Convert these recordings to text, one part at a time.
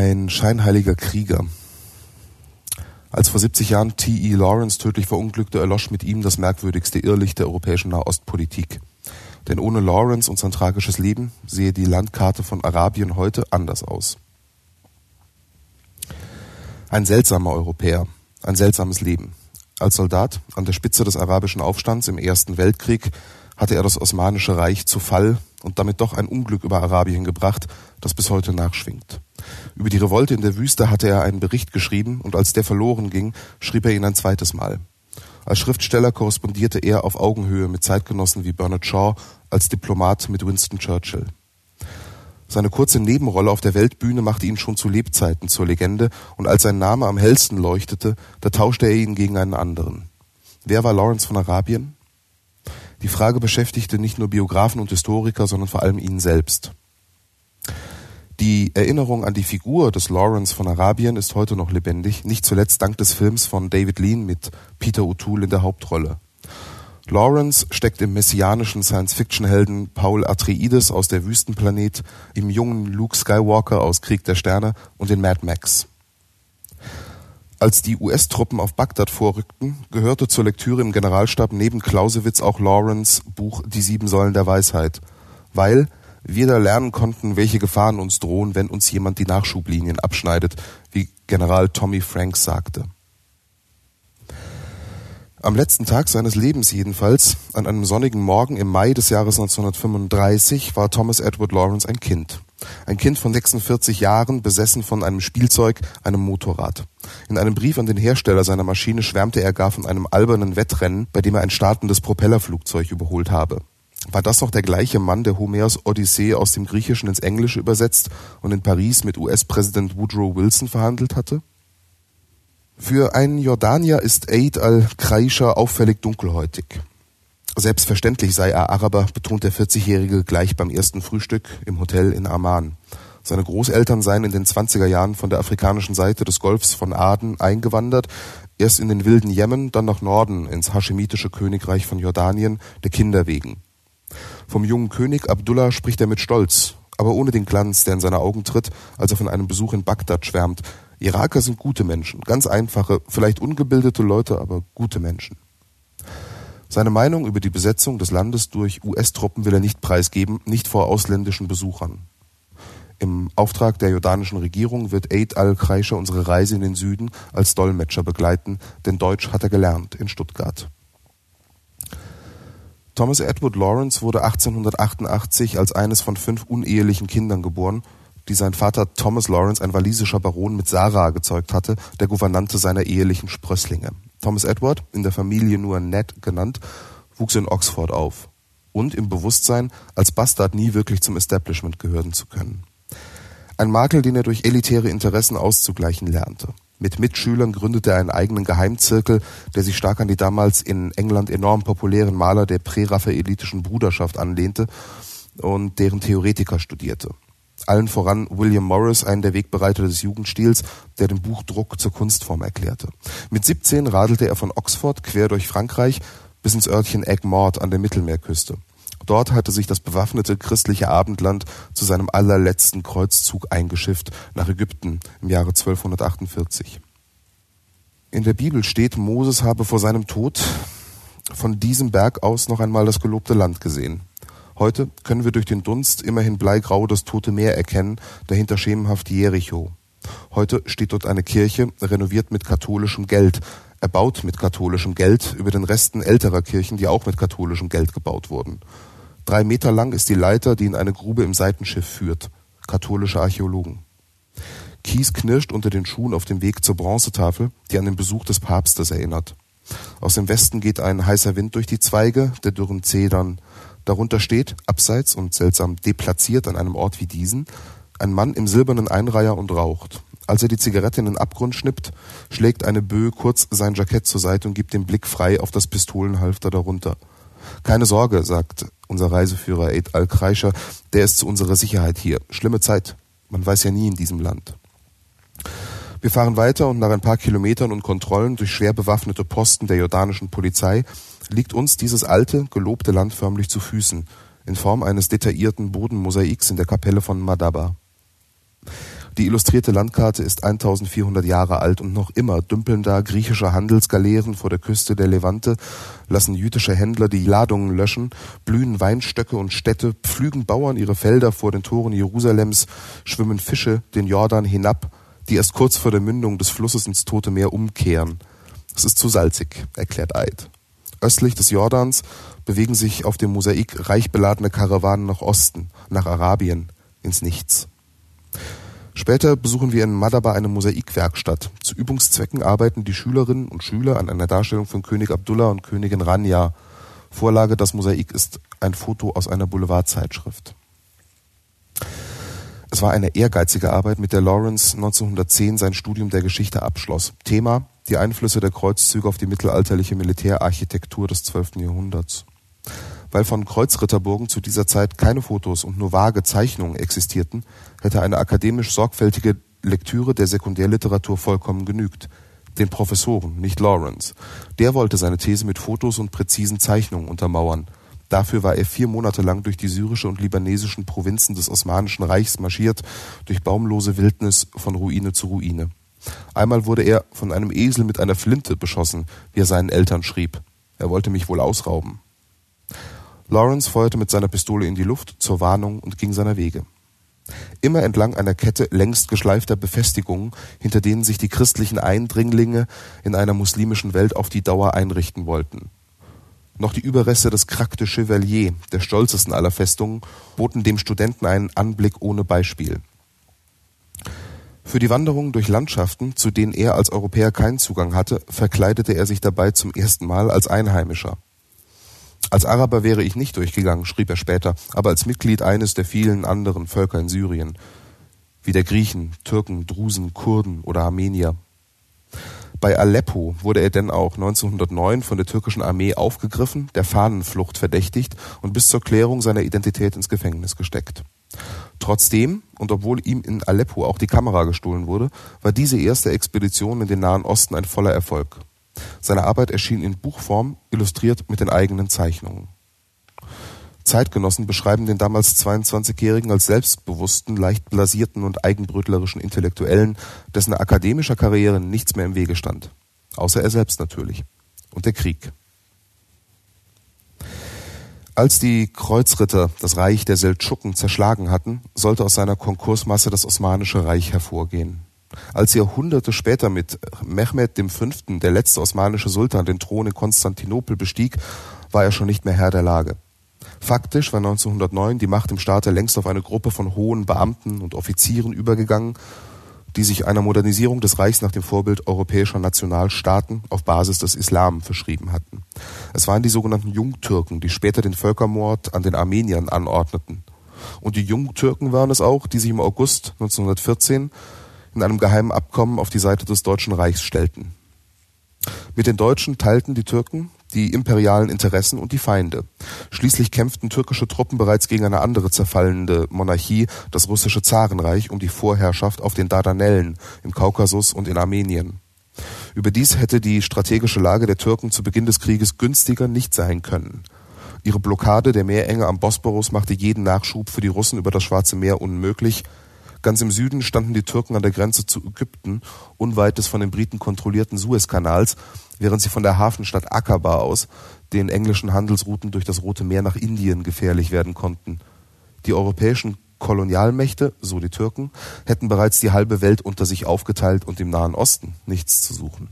ein scheinheiliger Krieger. Als vor 70 Jahren T.E. Lawrence tödlich verunglückte, erlosch mit ihm das merkwürdigste Irrlicht der europäischen Nahostpolitik. Denn ohne Lawrence und sein tragisches Leben sehe die Landkarte von Arabien heute anders aus. Ein seltsamer Europäer, ein seltsames Leben. Als Soldat an der Spitze des arabischen Aufstands im Ersten Weltkrieg hatte er das Osmanische Reich zu Fall und damit doch ein Unglück über Arabien gebracht, das bis heute nachschwingt. Über die Revolte in der Wüste hatte er einen Bericht geschrieben und als der verloren ging, schrieb er ihn ein zweites Mal. Als Schriftsteller korrespondierte er auf Augenhöhe mit Zeitgenossen wie Bernard Shaw, als Diplomat mit Winston Churchill. Seine kurze Nebenrolle auf der Weltbühne machte ihn schon zu Lebzeiten zur Legende, und als sein Name am hellsten leuchtete, da tauschte er ihn gegen einen anderen. Wer war Lawrence von Arabien? Die Frage beschäftigte nicht nur Biografen und Historiker, sondern vor allem ihn selbst. Die Erinnerung an die Figur des Lawrence von Arabien ist heute noch lebendig, nicht zuletzt dank des Films von David Lean mit Peter O'Toole in der Hauptrolle. Lawrence steckt im messianischen Science-Fiction-Helden Paul Atreides aus der Wüstenplanet, im jungen Luke Skywalker aus Krieg der Sterne und in Mad Max. Als die US-Truppen auf Bagdad vorrückten, gehörte zur Lektüre im Generalstab neben Clausewitz auch Lawrence Buch Die sieben Säulen der Weisheit, weil wir da lernen konnten, welche Gefahren uns drohen, wenn uns jemand die Nachschublinien abschneidet, wie General Tommy Franks sagte. Am letzten Tag seines Lebens jedenfalls, an einem sonnigen Morgen im Mai des Jahres 1935, war Thomas Edward Lawrence ein Kind. Ein Kind von 46 Jahren, besessen von einem Spielzeug, einem Motorrad. In einem Brief an den Hersteller seiner Maschine schwärmte er gar von einem albernen Wettrennen, bei dem er ein startendes Propellerflugzeug überholt habe. War das noch der gleiche Mann, der Homers Odyssee aus dem Griechischen ins Englische übersetzt und in Paris mit US-Präsident Woodrow Wilson verhandelt hatte? Für einen Jordanier ist Eid al-Kraisha auffällig dunkelhäutig. Selbstverständlich sei er Araber, betont der 40-Jährige gleich beim ersten Frühstück im Hotel in Amman. Seine Großeltern seien in den 20er Jahren von der afrikanischen Seite des Golfs von Aden eingewandert, erst in den wilden Jemen, dann nach Norden ins haschemitische Königreich von Jordanien, der Kinder wegen. Vom jungen König Abdullah spricht er mit Stolz, aber ohne den Glanz, der in seine Augen tritt, als er von einem Besuch in Bagdad schwärmt. Iraker sind gute Menschen, ganz einfache, vielleicht ungebildete Leute, aber gute Menschen. Seine Meinung über die Besetzung des Landes durch US-Truppen will er nicht preisgeben, nicht vor ausländischen Besuchern. Im Auftrag der jordanischen Regierung wird Eid al-Kreischer unsere Reise in den Süden als Dolmetscher begleiten, denn Deutsch hat er gelernt in Stuttgart. Thomas Edward Lawrence wurde 1888 als eines von fünf unehelichen Kindern geboren, die sein Vater Thomas Lawrence, ein walisischer Baron mit Sarah gezeugt hatte, der Gouvernante seiner ehelichen Sprösslinge. Thomas Edward, in der Familie nur Ned genannt, wuchs in Oxford auf und im Bewusstsein, als Bastard nie wirklich zum Establishment gehören zu können. Ein Makel, den er durch elitäre Interessen auszugleichen lernte. Mit Mitschülern gründete er einen eigenen Geheimzirkel, der sich stark an die damals in England enorm populären Maler der präraffaelitischen Bruderschaft anlehnte und deren Theoretiker studierte. Allen voran William Morris, einen der Wegbereiter des Jugendstils, der den Buchdruck zur Kunstform erklärte. Mit 17 radelte er von Oxford quer durch Frankreich bis ins Örtchen Egmont an der Mittelmeerküste. Dort hatte sich das bewaffnete christliche Abendland zu seinem allerletzten Kreuzzug eingeschifft nach Ägypten im Jahre 1248. In der Bibel steht, Moses habe vor seinem Tod von diesem Berg aus noch einmal das gelobte Land gesehen. Heute können wir durch den Dunst immerhin bleigrau das Tote Meer erkennen, dahinter schemenhaft Jericho. Heute steht dort eine Kirche, renoviert mit katholischem Geld, erbaut mit katholischem Geld über den Resten älterer Kirchen, die auch mit katholischem Geld gebaut wurden. Drei Meter lang ist die Leiter, die in eine Grube im Seitenschiff führt. Katholische Archäologen. Kies knirscht unter den Schuhen auf dem Weg zur Bronzetafel, die an den Besuch des Papstes erinnert. Aus dem Westen geht ein heißer Wind durch die Zweige der dürren Zedern. Darunter steht, abseits und seltsam deplatziert an einem Ort wie diesen, ein Mann im silbernen Einreiher und raucht. Als er die Zigarette in den Abgrund schnippt, schlägt eine Böe kurz sein Jackett zur Seite und gibt den Blick frei auf das Pistolenhalfter darunter. Keine Sorge, sagt unser Reiseführer Eid al-Kreischer, der ist zu unserer Sicherheit hier. Schlimme Zeit. Man weiß ja nie in diesem Land. Wir fahren weiter und nach ein paar Kilometern und Kontrollen durch schwer bewaffnete Posten der jordanischen Polizei liegt uns dieses alte, gelobte Land förmlich zu Füßen, in Form eines detaillierten Bodenmosaiks in der Kapelle von Madaba. Die illustrierte Landkarte ist 1400 Jahre alt und noch immer dümpeln da griechische Handelsgaleeren vor der Küste der Levante, lassen jüdische Händler die Ladungen löschen, blühen Weinstöcke und Städte, pflügen Bauern ihre Felder vor den Toren Jerusalems, schwimmen Fische den Jordan hinab, die erst kurz vor der Mündung des Flusses ins Tote Meer umkehren. Es ist zu salzig, erklärt Eid. Östlich des Jordans bewegen sich auf dem Mosaik reich beladene Karawanen nach Osten, nach Arabien, ins Nichts. Später besuchen wir in Madaba eine Mosaikwerkstatt. Zu Übungszwecken arbeiten die Schülerinnen und Schüler an einer Darstellung von König Abdullah und Königin Rania. Vorlage Das Mosaik ist ein Foto aus einer Boulevardzeitschrift. Es war eine ehrgeizige Arbeit, mit der Lawrence 1910 sein Studium der Geschichte abschloss. Thema die Einflüsse der Kreuzzüge auf die mittelalterliche Militärarchitektur des 12. Jahrhunderts. Weil von Kreuzritterburgen zu dieser Zeit keine Fotos und nur vage Zeichnungen existierten, hätte eine akademisch sorgfältige Lektüre der Sekundärliteratur vollkommen genügt. Den Professoren, nicht Lawrence. Der wollte seine These mit Fotos und präzisen Zeichnungen untermauern. Dafür war er vier Monate lang durch die syrische und libanesischen Provinzen des Osmanischen Reichs marschiert, durch baumlose Wildnis von Ruine zu Ruine. Einmal wurde er von einem Esel mit einer Flinte beschossen, wie er seinen Eltern schrieb. Er wollte mich wohl ausrauben. Lawrence feuerte mit seiner Pistole in die Luft zur Warnung und ging seiner Wege. Immer entlang einer Kette längst geschleifter Befestigungen, hinter denen sich die christlichen Eindringlinge in einer muslimischen Welt auf die Dauer einrichten wollten. Noch die Überreste des Crac de Chevalier, der stolzesten aller Festungen, boten dem Studenten einen Anblick ohne Beispiel. Für die Wanderungen durch Landschaften, zu denen er als Europäer keinen Zugang hatte, verkleidete er sich dabei zum ersten Mal als Einheimischer. Als Araber wäre ich nicht durchgegangen, schrieb er später, aber als Mitglied eines der vielen anderen Völker in Syrien, wie der Griechen, Türken, Drusen, Kurden oder Armenier. Bei Aleppo wurde er denn auch 1909 von der türkischen Armee aufgegriffen, der Fahnenflucht verdächtigt und bis zur Klärung seiner Identität ins Gefängnis gesteckt. Trotzdem, und obwohl ihm in Aleppo auch die Kamera gestohlen wurde, war diese erste Expedition in den Nahen Osten ein voller Erfolg. Seine Arbeit erschien in Buchform, illustriert mit den eigenen Zeichnungen. Zeitgenossen beschreiben den damals 22-Jährigen als selbstbewussten, leicht blasierten und eigenbrötlerischen Intellektuellen, dessen akademischer Karriere nichts mehr im Wege stand. Außer er selbst natürlich. Und der Krieg. Als die Kreuzritter das Reich der Seldschuken zerschlagen hatten, sollte aus seiner Konkursmasse das Osmanische Reich hervorgehen. Als Jahrhunderte später mit Mehmed V., der letzte osmanische Sultan, den Thron in Konstantinopel bestieg, war er schon nicht mehr Herr der Lage. Faktisch war 1909 die Macht im Staate längst auf eine Gruppe von hohen Beamten und Offizieren übergegangen, die sich einer Modernisierung des Reichs nach dem Vorbild europäischer Nationalstaaten auf Basis des Islam verschrieben hatten. Es waren die sogenannten Jungtürken, die später den Völkermord an den Armeniern anordneten. Und die Jungtürken waren es auch, die sich im August 1914 in einem geheimen Abkommen auf die Seite des Deutschen Reichs stellten. Mit den Deutschen teilten die Türken die imperialen Interessen und die Feinde. Schließlich kämpften türkische Truppen bereits gegen eine andere zerfallende Monarchie, das russische Zarenreich, um die Vorherrschaft auf den Dardanellen, im Kaukasus und in Armenien. Überdies hätte die strategische Lage der Türken zu Beginn des Krieges günstiger nicht sein können. Ihre Blockade der Meerenge am Bosporus machte jeden Nachschub für die Russen über das Schwarze Meer unmöglich, Ganz im Süden standen die Türken an der Grenze zu Ägypten, unweit des von den Briten kontrollierten Suezkanals, während sie von der Hafenstadt Aqaba aus den englischen Handelsrouten durch das Rote Meer nach Indien gefährlich werden konnten. Die europäischen Kolonialmächte, so die Türken, hätten bereits die halbe Welt unter sich aufgeteilt und im Nahen Osten nichts zu suchen.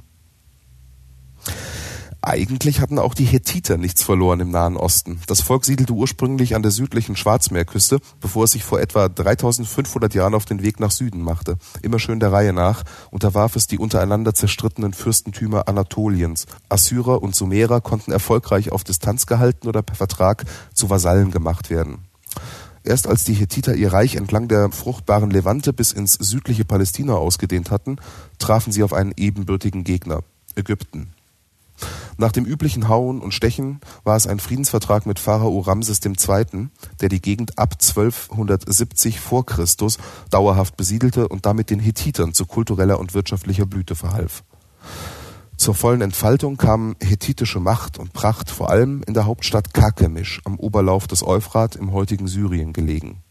Eigentlich hatten auch die Hethiter nichts verloren im Nahen Osten. Das Volk siedelte ursprünglich an der südlichen Schwarzmeerküste, bevor es sich vor etwa 3500 Jahren auf den Weg nach Süden machte. Immer schön der Reihe nach unterwarf es die untereinander zerstrittenen Fürstentümer Anatoliens. Assyrer und Sumerer konnten erfolgreich auf Distanz gehalten oder per Vertrag zu Vasallen gemacht werden. Erst als die Hethiter ihr Reich entlang der fruchtbaren Levante bis ins südliche Palästina ausgedehnt hatten, trafen sie auf einen ebenbürtigen Gegner, Ägypten. Nach dem üblichen Hauen und Stechen war es ein Friedensvertrag mit Pharao Ramses II., der die Gegend ab 1270 vor Christus dauerhaft besiedelte und damit den Hethitern zu kultureller und wirtschaftlicher Blüte verhalf. Zur vollen Entfaltung kam hethitische Macht und Pracht vor allem in der Hauptstadt Karkemisch am Oberlauf des Euphrat im heutigen Syrien gelegen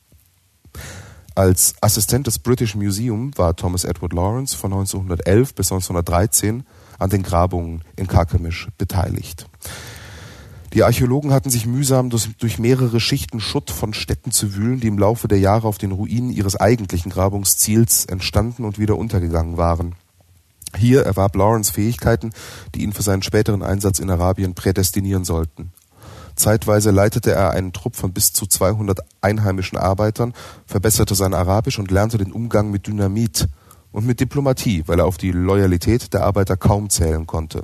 Als Assistent des British Museum war Thomas Edward Lawrence von 1911 bis 1913 an den Grabungen in Carchemish beteiligt. Die Archäologen hatten sich mühsam durch mehrere Schichten Schutt von Städten zu wühlen, die im Laufe der Jahre auf den Ruinen ihres eigentlichen Grabungsziels entstanden und wieder untergegangen waren. Hier erwarb Lawrence Fähigkeiten, die ihn für seinen späteren Einsatz in Arabien prädestinieren sollten. Zeitweise leitete er einen Trupp von bis zu 200 einheimischen Arbeitern, verbesserte sein Arabisch und lernte den Umgang mit Dynamit und mit Diplomatie, weil er auf die Loyalität der Arbeiter kaum zählen konnte.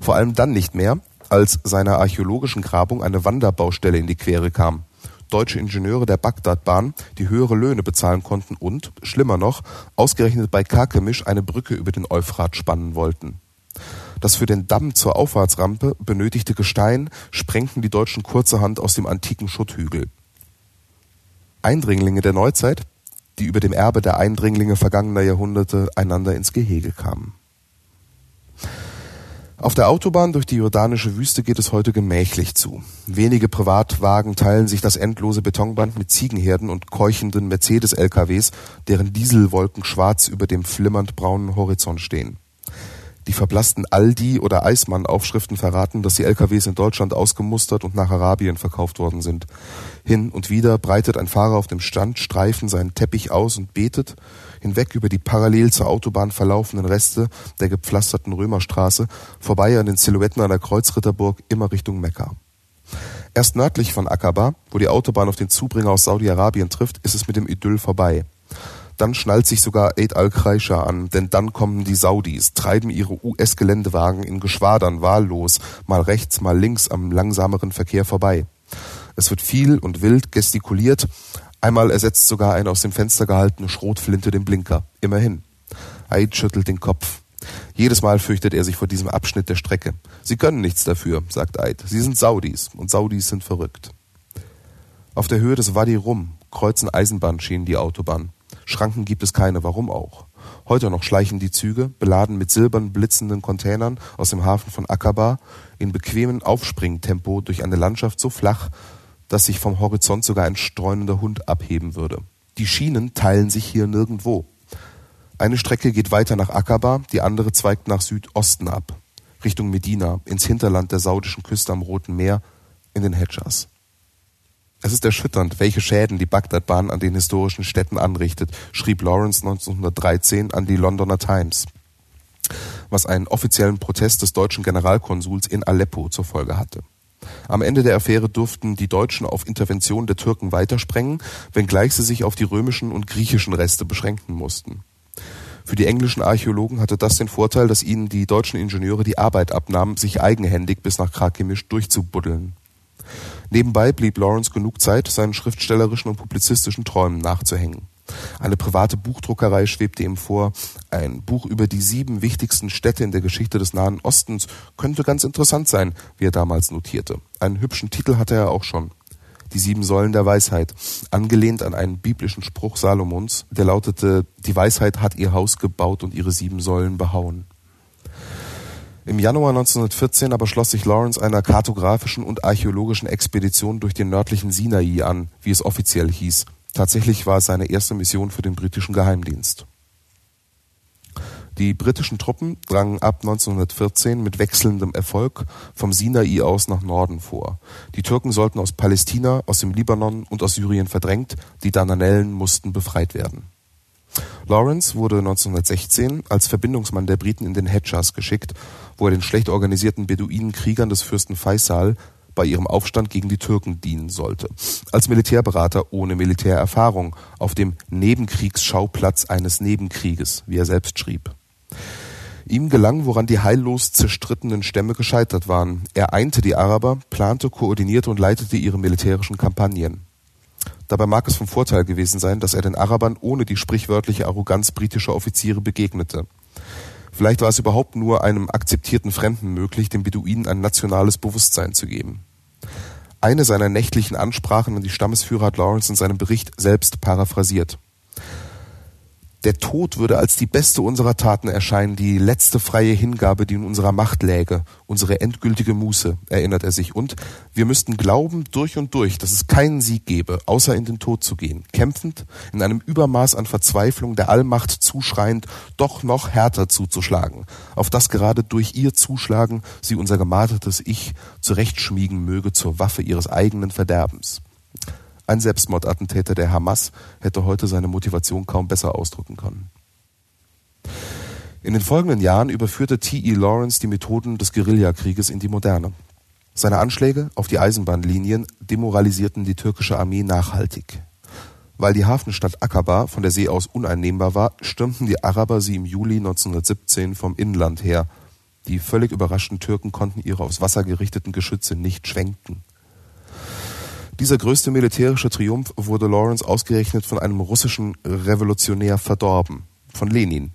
Vor allem dann nicht mehr, als seiner archäologischen Grabung eine Wanderbaustelle in die Quere kam. Deutsche Ingenieure der Bagdadbahn, die höhere Löhne bezahlen konnten und, schlimmer noch, ausgerechnet bei Karkemisch eine Brücke über den Euphrat spannen wollten. Das für den Damm zur Auffahrtsrampe benötigte Gestein sprengten die Deutschen kurzerhand aus dem antiken Schutthügel. Eindringlinge der Neuzeit, die über dem Erbe der Eindringlinge vergangener Jahrhunderte einander ins Gehege kamen. Auf der Autobahn durch die jordanische Wüste geht es heute gemächlich zu. Wenige Privatwagen teilen sich das endlose Betonband mit Ziegenherden und keuchenden Mercedes-LKWs, deren Dieselwolken schwarz über dem flimmernd braunen Horizont stehen. Die verblassten Aldi- oder Eismann-Aufschriften verraten, dass die LKWs in Deutschland ausgemustert und nach Arabien verkauft worden sind. Hin und wieder breitet ein Fahrer auf dem Standstreifen seinen Teppich aus und betet, hinweg über die parallel zur Autobahn verlaufenden Reste der gepflasterten Römerstraße, vorbei an den Silhouetten einer Kreuzritterburg, immer Richtung Mekka. Erst nördlich von Aqaba, wo die Autobahn auf den Zubringer aus Saudi-Arabien trifft, ist es mit dem Idyll vorbei. Dann schnallt sich sogar Eid al-Kreisha an, denn dann kommen die Saudis, treiben ihre US-Geländewagen in Geschwadern wahllos, mal rechts, mal links am langsameren Verkehr vorbei. Es wird viel und wild gestikuliert, einmal ersetzt sogar eine aus dem Fenster gehaltene Schrotflinte den Blinker. Immerhin. Eid schüttelt den Kopf. Jedes Mal fürchtet er sich vor diesem Abschnitt der Strecke. Sie können nichts dafür, sagt Eid. Sie sind Saudis und Saudis sind verrückt. Auf der Höhe des Wadi Rum kreuzen Eisenbahnschienen die Autobahn. Schranken gibt es keine, warum auch? Heute noch schleichen die Züge, beladen mit silbern blitzenden Containern aus dem Hafen von Aqaba, in bequemem Aufspringtempo durch eine Landschaft so flach, dass sich vom Horizont sogar ein streunender Hund abheben würde. Die Schienen teilen sich hier nirgendwo. Eine Strecke geht weiter nach Aqaba, die andere zweigt nach Südosten ab, Richtung Medina, ins Hinterland der saudischen Küste am Roten Meer, in den Hedjas. Es ist erschütternd, welche Schäden die Bagdadbahn an den historischen Städten anrichtet, schrieb Lawrence 1913 an die Londoner Times, was einen offiziellen Protest des deutschen Generalkonsuls in Aleppo zur Folge hatte. Am Ende der Affäre durften die Deutschen auf Intervention der Türken weitersprengen, wenngleich sie sich auf die römischen und griechischen Reste beschränken mussten. Für die englischen Archäologen hatte das den Vorteil, dass ihnen die deutschen Ingenieure die Arbeit abnahmen, sich eigenhändig bis nach Krakemisch durchzubuddeln. Nebenbei blieb Lawrence genug Zeit, seinen schriftstellerischen und publizistischen Träumen nachzuhängen. Eine private Buchdruckerei schwebte ihm vor. Ein Buch über die sieben wichtigsten Städte in der Geschichte des Nahen Ostens könnte ganz interessant sein, wie er damals notierte. Einen hübschen Titel hatte er auch schon. Die sieben Säulen der Weisheit, angelehnt an einen biblischen Spruch Salomons, der lautete, die Weisheit hat ihr Haus gebaut und ihre sieben Säulen behauen. Im Januar 1914 aber schloss sich Lawrence einer kartografischen und archäologischen Expedition durch den nördlichen Sinai an, wie es offiziell hieß. Tatsächlich war es seine erste Mission für den britischen Geheimdienst. Die britischen Truppen drangen ab 1914 mit wechselndem Erfolg vom Sinai aus nach Norden vor. Die Türken sollten aus Palästina, aus dem Libanon und aus Syrien verdrängt, die Dardanellen mussten befreit werden. Lawrence wurde 1916 als Verbindungsmann der Briten in den Hedjas geschickt, wo er den schlecht organisierten Beduinenkriegern des Fürsten Faisal bei ihrem Aufstand gegen die Türken dienen sollte. Als Militärberater ohne Militärerfahrung auf dem Nebenkriegsschauplatz eines Nebenkrieges, wie er selbst schrieb. Ihm gelang, woran die heillos zerstrittenen Stämme gescheitert waren. Er einte die Araber, plante, koordinierte und leitete ihre militärischen Kampagnen. Dabei mag es vom Vorteil gewesen sein, dass er den Arabern ohne die sprichwörtliche Arroganz britischer Offiziere begegnete. Vielleicht war es überhaupt nur einem akzeptierten Fremden möglich, den Beduinen ein nationales Bewusstsein zu geben. Eine seiner nächtlichen Ansprachen an die Stammesführer hat Lawrence in seinem Bericht selbst paraphrasiert. Der Tod würde als die beste unserer Taten erscheinen, die letzte freie Hingabe, die in unserer Macht läge, unsere endgültige Muße, erinnert er sich. Und wir müssten glauben durch und durch, dass es keinen Sieg gebe, außer in den Tod zu gehen, kämpfend, in einem Übermaß an Verzweiflung der Allmacht zuschreiend, doch noch härter zuzuschlagen, auf das gerade durch ihr Zuschlagen sie unser gemartertes Ich zurechtschmiegen möge zur Waffe ihres eigenen Verderbens. Ein Selbstmordattentäter der Hamas hätte heute seine Motivation kaum besser ausdrücken können. In den folgenden Jahren überführte T.E. Lawrence die Methoden des Guerillakrieges in die Moderne. Seine Anschläge auf die Eisenbahnlinien demoralisierten die türkische Armee nachhaltig. Weil die Hafenstadt Akaba von der See aus uneinnehmbar war, stürmten die Araber sie im Juli 1917 vom Inland her. Die völlig überraschten Türken konnten ihre aufs Wasser gerichteten Geschütze nicht schwenken. Dieser größte militärische Triumph wurde Lawrence ausgerechnet von einem russischen Revolutionär verdorben, von Lenin.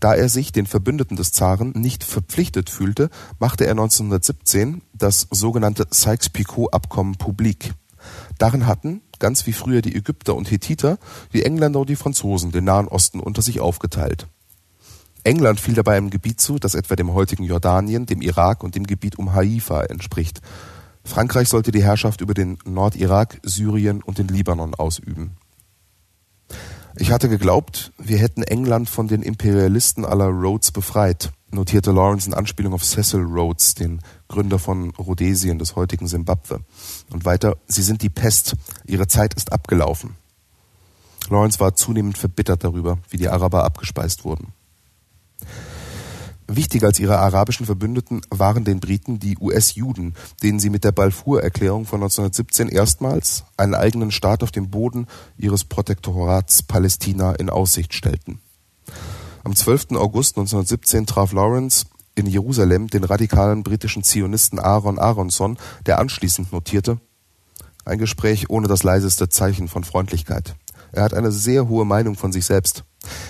Da er sich den Verbündeten des Zaren nicht verpflichtet fühlte, machte er 1917 das sogenannte Sykes-Picot-Abkommen publik. Darin hatten, ganz wie früher die Ägypter und Hethiter, die Engländer und die Franzosen den Nahen Osten unter sich aufgeteilt. England fiel dabei einem Gebiet zu, das etwa dem heutigen Jordanien, dem Irak und dem Gebiet um Haifa entspricht. Frankreich sollte die Herrschaft über den Nordirak, Syrien und den Libanon ausüben. Ich hatte geglaubt, wir hätten England von den Imperialisten aller Rhodes befreit, notierte Lawrence in Anspielung auf Cecil Rhodes, den Gründer von Rhodesien, des heutigen Simbabwe. Und weiter, sie sind die Pest, ihre Zeit ist abgelaufen. Lawrence war zunehmend verbittert darüber, wie die Araber abgespeist wurden. Wichtiger als ihre arabischen Verbündeten waren den Briten die US-Juden, denen sie mit der Balfour-Erklärung von 1917 erstmals einen eigenen Staat auf dem Boden ihres Protektorats Palästina in Aussicht stellten. Am 12. August 1917 traf Lawrence in Jerusalem den radikalen britischen Zionisten Aaron Aronson, der anschließend notierte, ein Gespräch ohne das leiseste Zeichen von Freundlichkeit. Er hat eine sehr hohe Meinung von sich selbst.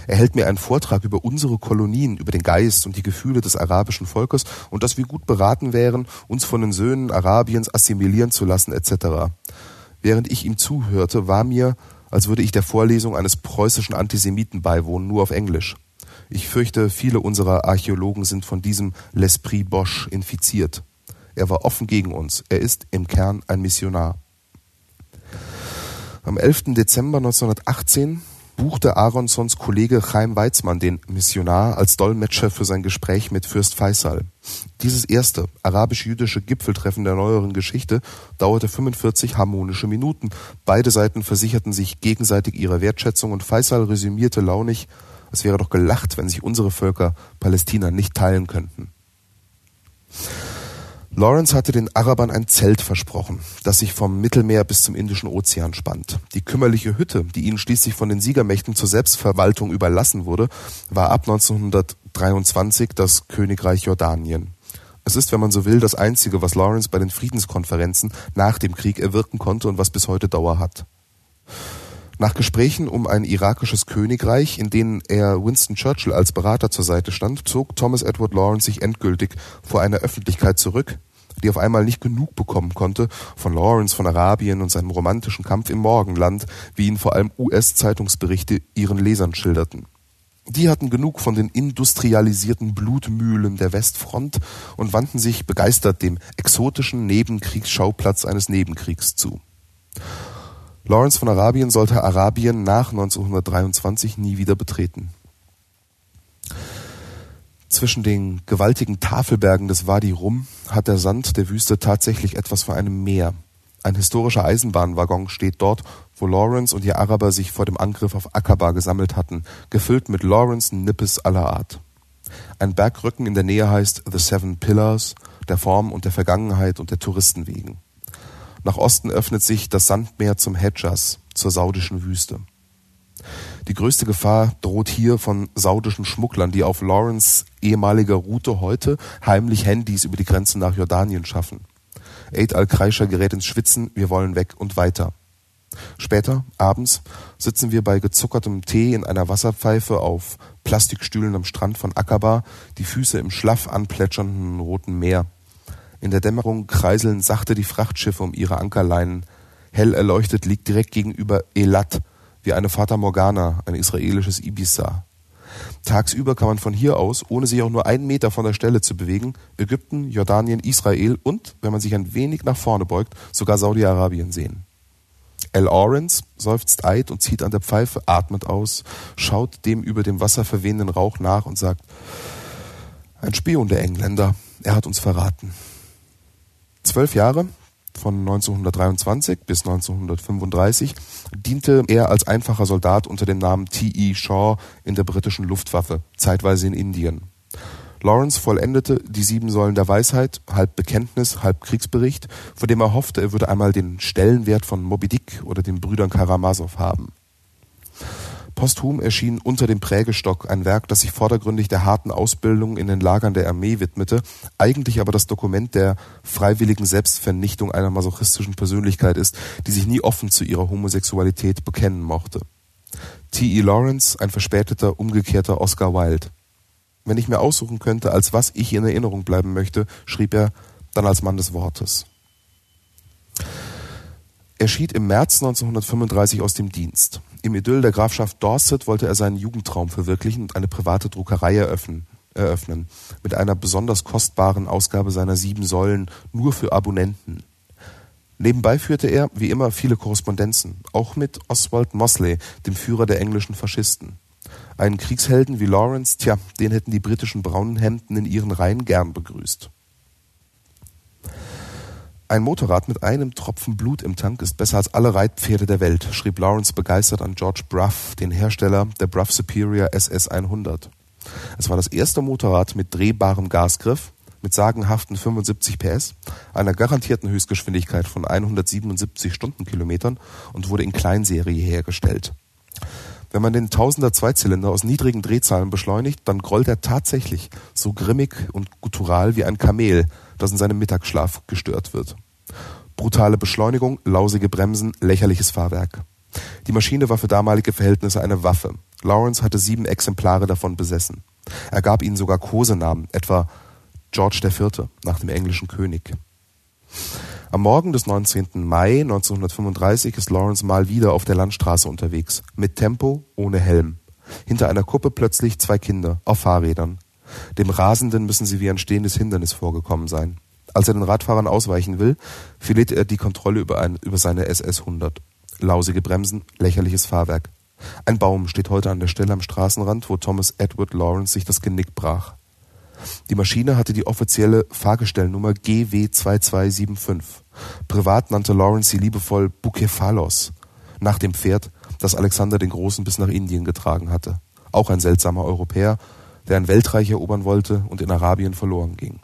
Er hält mir einen Vortrag über unsere Kolonien, über den Geist und die Gefühle des arabischen Volkes und dass wir gut beraten wären, uns von den Söhnen Arabiens assimilieren zu lassen etc. Während ich ihm zuhörte, war mir, als würde ich der Vorlesung eines preußischen Antisemiten beiwohnen, nur auf Englisch. Ich fürchte, viele unserer Archäologen sind von diesem L'Esprit Bosch infiziert. Er war offen gegen uns. Er ist im Kern ein Missionar. Am 11. Dezember 1918 buchte Aronsons Kollege Chaim Weizmann den Missionar als Dolmetscher für sein Gespräch mit Fürst Faisal. Dieses erste arabisch-jüdische Gipfeltreffen der neueren Geschichte dauerte 45 harmonische Minuten. Beide Seiten versicherten sich gegenseitig ihrer Wertschätzung und Faisal resümierte launig, es wäre doch gelacht, wenn sich unsere Völker Palästina nicht teilen könnten. Lawrence hatte den Arabern ein Zelt versprochen, das sich vom Mittelmeer bis zum Indischen Ozean spannt. Die kümmerliche Hütte, die ihnen schließlich von den Siegermächten zur Selbstverwaltung überlassen wurde, war ab 1923 das Königreich Jordanien. Es ist, wenn man so will, das Einzige, was Lawrence bei den Friedenskonferenzen nach dem Krieg erwirken konnte und was bis heute Dauer hat. Nach Gesprächen um ein irakisches Königreich, in denen er Winston Churchill als Berater zur Seite stand, zog Thomas Edward Lawrence sich endgültig vor einer Öffentlichkeit zurück, die auf einmal nicht genug bekommen konnte von Lawrence von Arabien und seinem romantischen Kampf im Morgenland, wie ihn vor allem US-Zeitungsberichte ihren Lesern schilderten. Die hatten genug von den industrialisierten Blutmühlen der Westfront und wandten sich begeistert dem exotischen Nebenkriegsschauplatz eines Nebenkriegs zu. Lawrence von Arabien sollte Arabien nach 1923 nie wieder betreten. Zwischen den gewaltigen Tafelbergen des Wadi Rum hat der Sand der Wüste tatsächlich etwas von einem Meer. Ein historischer Eisenbahnwaggon steht dort, wo Lawrence und die Araber sich vor dem Angriff auf Aqaba gesammelt hatten, gefüllt mit Lawrence Nippes aller Art. Ein Bergrücken in der Nähe heißt The Seven Pillars, der Form und der Vergangenheit und der Touristen wegen. Nach Osten öffnet sich das Sandmeer zum Hedjas, zur saudischen Wüste. Die größte Gefahr droht hier von saudischen Schmugglern, die auf Lawrence ehemaliger Route heute heimlich Handys über die Grenze nach Jordanien schaffen. Eid al-Kreischer gerät ins Schwitzen, wir wollen weg und weiter. Später, abends, sitzen wir bei gezuckertem Tee in einer Wasserpfeife auf Plastikstühlen am Strand von Akaba, die Füße im schlaff anplätschernden Roten Meer. In der Dämmerung kreiseln sachte die Frachtschiffe um ihre Ankerleinen. Hell erleuchtet liegt direkt gegenüber Elat, wie eine Fata Morgana, ein israelisches Ibiza. Tagsüber kann man von hier aus, ohne sich auch nur einen Meter von der Stelle zu bewegen, Ägypten, Jordanien, Israel und, wenn man sich ein wenig nach vorne beugt, sogar Saudi-Arabien sehen. Al Orens seufzt eid und zieht an der Pfeife, atmet aus, schaut dem über dem Wasser verwehenden Rauch nach und sagt, ein Spion der Engländer, er hat uns verraten. Zwölf Jahre, von 1923 bis 1935 diente er als einfacher Soldat unter dem Namen T.E. Shaw in der britischen Luftwaffe, zeitweise in Indien. Lawrence vollendete die sieben Säulen der Weisheit, halb Bekenntnis, halb Kriegsbericht, von dem er hoffte, er würde einmal den Stellenwert von Moby Dick oder den Brüdern Karamasow haben. Posthum erschien Unter dem Prägestock, ein Werk, das sich vordergründig der harten Ausbildung in den Lagern der Armee widmete, eigentlich aber das Dokument der freiwilligen Selbstvernichtung einer masochistischen Persönlichkeit ist, die sich nie offen zu ihrer Homosexualität bekennen mochte. T.E. Lawrence, ein verspäteter, umgekehrter Oscar Wilde. Wenn ich mir aussuchen könnte, als was ich in Erinnerung bleiben möchte, schrieb er, dann als Mann des Wortes. Er schied im März 1935 aus dem Dienst. Im Idyll der Grafschaft Dorset wollte er seinen Jugendtraum verwirklichen und eine private Druckerei eröffnen, eröffnen, mit einer besonders kostbaren Ausgabe seiner sieben Säulen nur für Abonnenten. Nebenbei führte er, wie immer, viele Korrespondenzen, auch mit Oswald Mosley, dem Führer der englischen Faschisten. Einen Kriegshelden wie Lawrence, tja, den hätten die britischen braunen Hemden in ihren Reihen gern begrüßt. Ein Motorrad mit einem Tropfen Blut im Tank ist besser als alle Reitpferde der Welt, schrieb Lawrence begeistert an George Bruff, den Hersteller der Bruff Superior SS 100. Es war das erste Motorrad mit drehbarem Gasgriff, mit sagenhaften 75 PS, einer garantierten Höchstgeschwindigkeit von 177 Stundenkilometern und wurde in Kleinserie hergestellt. Wenn man den Tausender Zweizylinder aus niedrigen Drehzahlen beschleunigt, dann grollt er tatsächlich so grimmig und guttural wie ein Kamel, das in seinem Mittagsschlaf gestört wird. Brutale Beschleunigung, lausige Bremsen, lächerliches Fahrwerk. Die Maschine war für damalige Verhältnisse eine Waffe. Lawrence hatte sieben Exemplare davon besessen. Er gab ihnen sogar Kosenamen, etwa George IV. nach dem englischen König. Am Morgen des 19. Mai 1935 ist Lawrence mal wieder auf der Landstraße unterwegs. Mit Tempo, ohne Helm. Hinter einer Kuppe plötzlich zwei Kinder, auf Fahrrädern. Dem Rasenden müssen sie wie ein stehendes Hindernis vorgekommen sein. Als er den Radfahrern ausweichen will, verliert er die Kontrolle über, ein, über seine SS 100. Lausige Bremsen, lächerliches Fahrwerk. Ein Baum steht heute an der Stelle am Straßenrand, wo Thomas Edward Lawrence sich das Genick brach. Die Maschine hatte die offizielle Fahrgestellnummer GW2275. Privat nannte Lawrence sie liebevoll Bukephalos, nach dem Pferd, das Alexander den Großen bis nach Indien getragen hatte. Auch ein seltsamer Europäer, der ein Weltreich erobern wollte und in Arabien verloren ging.